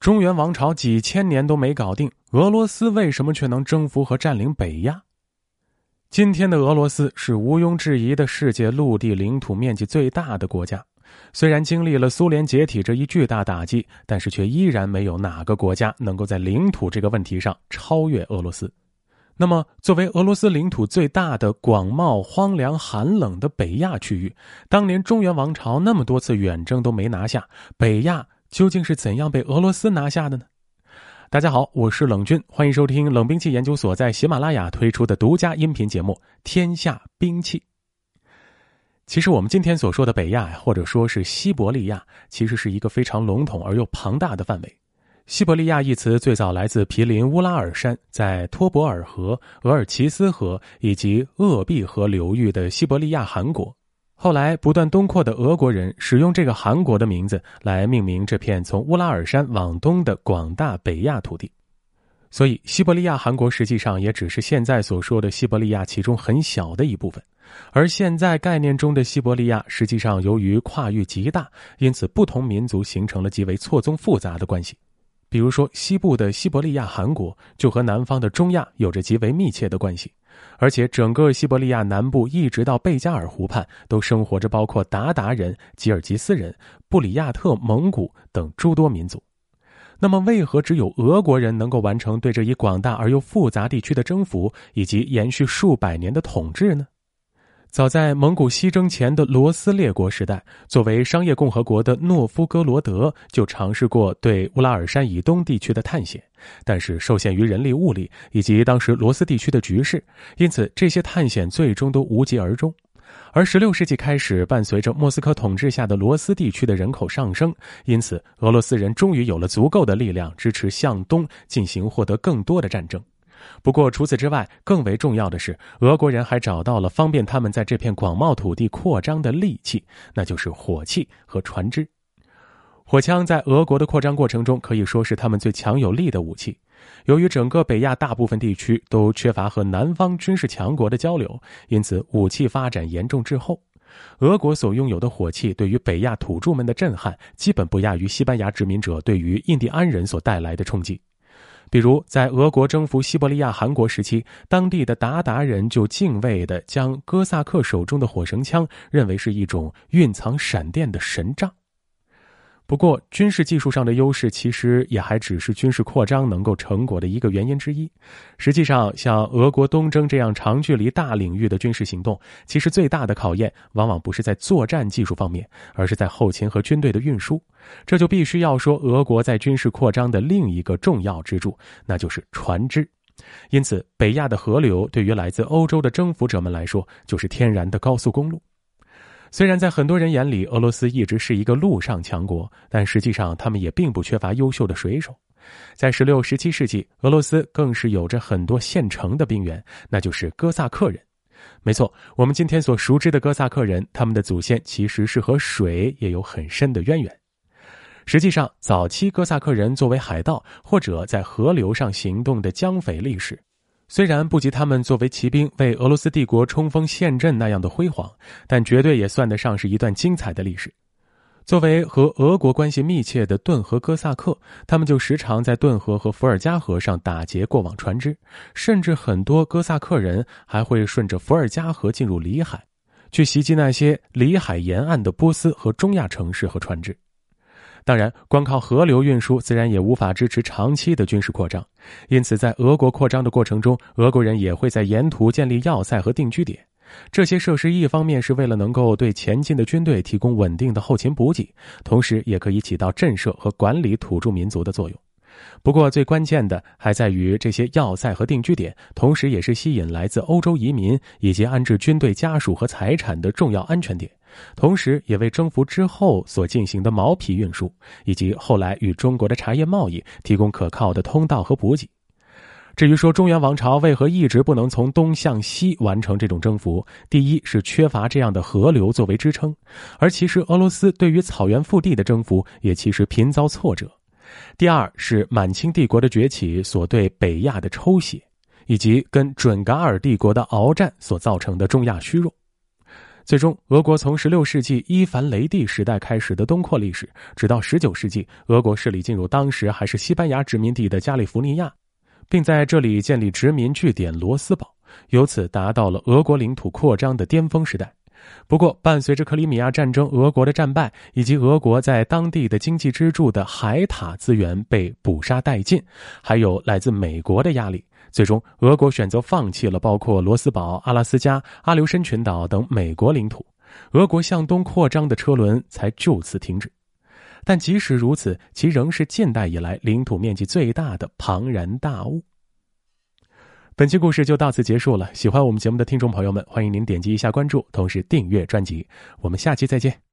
中原王朝几千年都没搞定，俄罗斯为什么却能征服和占领北亚？今天的俄罗斯是毋庸置疑的世界陆地领土面积最大的国家。虽然经历了苏联解体这一巨大打击，但是却依然没有哪个国家能够在领土这个问题上超越俄罗斯。那么，作为俄罗斯领土最大的、广袤、荒凉、寒冷的北亚区域，当年中原王朝那么多次远征都没拿下，北亚究竟是怎样被俄罗斯拿下的呢？大家好，我是冷军，欢迎收听冷兵器研究所在喜马拉雅推出的独家音频节目《天下兵器》。其实，我们今天所说的北亚，或者说是西伯利亚，其实是一个非常笼统而又庞大的范围。西伯利亚一词最早来自毗邻乌拉尔山，在托博尔河、额尔齐斯河以及鄂毕河流域的西伯利亚汗国。后来不断东扩的俄国人使用这个韩国的名字来命名这片从乌拉尔山往东的广大北亚土地。所以，西伯利亚韩国实际上也只是现在所说的西伯利亚其中很小的一部分。而现在概念中的西伯利亚，实际上由于跨域极大，因此不同民族形成了极为错综复杂的关系。比如说，西部的西伯利亚韩国就和南方的中亚有着极为密切的关系，而且整个西伯利亚南部一直到贝加尔湖畔都生活着包括鞑靼人、吉尔吉斯人、布里亚特蒙古等诸多民族。那么，为何只有俄国人能够完成对这一广大而又复杂地区的征服以及延续数百年的统治呢？早在蒙古西征前的罗斯列国时代，作为商业共和国的诺夫哥罗德就尝试过对乌拉尔山以东地区的探险，但是受限于人力物力以及当时罗斯地区的局势，因此这些探险最终都无疾而终。而16世纪开始，伴随着莫斯科统治下的罗斯地区的人口上升，因此俄罗斯人终于有了足够的力量支持向东进行获得更多的战争。不过，除此之外，更为重要的是，俄国人还找到了方便他们在这片广袤土地扩张的利器，那就是火器和船只。火枪在俄国的扩张过程中可以说是他们最强有力的武器。由于整个北亚大部分地区都缺乏和南方军事强国的交流，因此武器发展严重滞后。俄国所拥有的火器对于北亚土著们的震撼，基本不亚于西班牙殖民者对于印第安人所带来的冲击。比如，在俄国征服西伯利亚韩国时期，当地的鞑靼人就敬畏地将哥萨克手中的火绳枪认为是一种蕴藏闪电的神杖。不过，军事技术上的优势其实也还只是军事扩张能够成果的一个原因之一。实际上，像俄国东征这样长距离大领域的军事行动，其实最大的考验往往不是在作战技术方面，而是在后勤和军队的运输。这就必须要说俄国在军事扩张的另一个重要支柱，那就是船只。因此，北亚的河流对于来自欧洲的征服者们来说，就是天然的高速公路。虽然在很多人眼里，俄罗斯一直是一个陆上强国，但实际上他们也并不缺乏优秀的水手。在十六、十七世纪，俄罗斯更是有着很多现成的兵员，那就是哥萨克人。没错，我们今天所熟知的哥萨克人，他们的祖先其实是和水也有很深的渊源。实际上，早期哥萨克人作为海盗或者在河流上行动的江匪历史。虽然不及他们作为骑兵为俄罗斯帝国冲锋陷阵那样的辉煌，但绝对也算得上是一段精彩的历史。作为和俄国关系密切的顿河哥萨克，他们就时常在顿河和伏尔加河上打劫过往船只，甚至很多哥萨克人还会顺着伏尔加河进入里海，去袭击那些里海沿岸的波斯和中亚城市和船只。当然，光靠河流运输自然也无法支持长期的军事扩张，因此，在俄国扩张的过程中，俄国人也会在沿途建立要塞和定居点。这些设施一方面是为了能够对前进的军队提供稳定的后勤补给，同时也可以起到震慑和管理土著民族的作用。不过，最关键的还在于这些要塞和定居点，同时也是吸引来自欧洲移民以及安置军队家属和财产的重要安全点。同时，也为征服之后所进行的毛皮运输，以及后来与中国的茶叶贸易提供可靠的通道和补给。至于说中原王朝为何一直不能从东向西完成这种征服，第一是缺乏这样的河流作为支撑，而其实俄罗斯对于草原腹地的征服也其实频遭挫折。第二是满清帝国的崛起所对北亚的抽血，以及跟准噶尔帝国的鏖战所造成的中亚虚弱。最终，俄国从16世纪伊凡雷帝时代开始的东扩历史，直到19世纪，俄国势力进入当时还是西班牙殖民地的加利福尼亚，并在这里建立殖民据点罗斯堡，由此达到了俄国领土扩张的巅峰时代。不过，伴随着克里米亚战争俄国的战败，以及俄国在当地的经济支柱的海塔资源被捕杀殆尽，还有来自美国的压力，最终俄国选择放弃了包括罗斯堡、阿拉斯加、阿留申群岛等美国领土，俄国向东扩张的车轮才就此停止。但即使如此，其仍是近代以来领土面积最大的庞然大物。本期故事就到此结束了。喜欢我们节目的听众朋友们，欢迎您点击一下关注，同时订阅专辑。我们下期再见。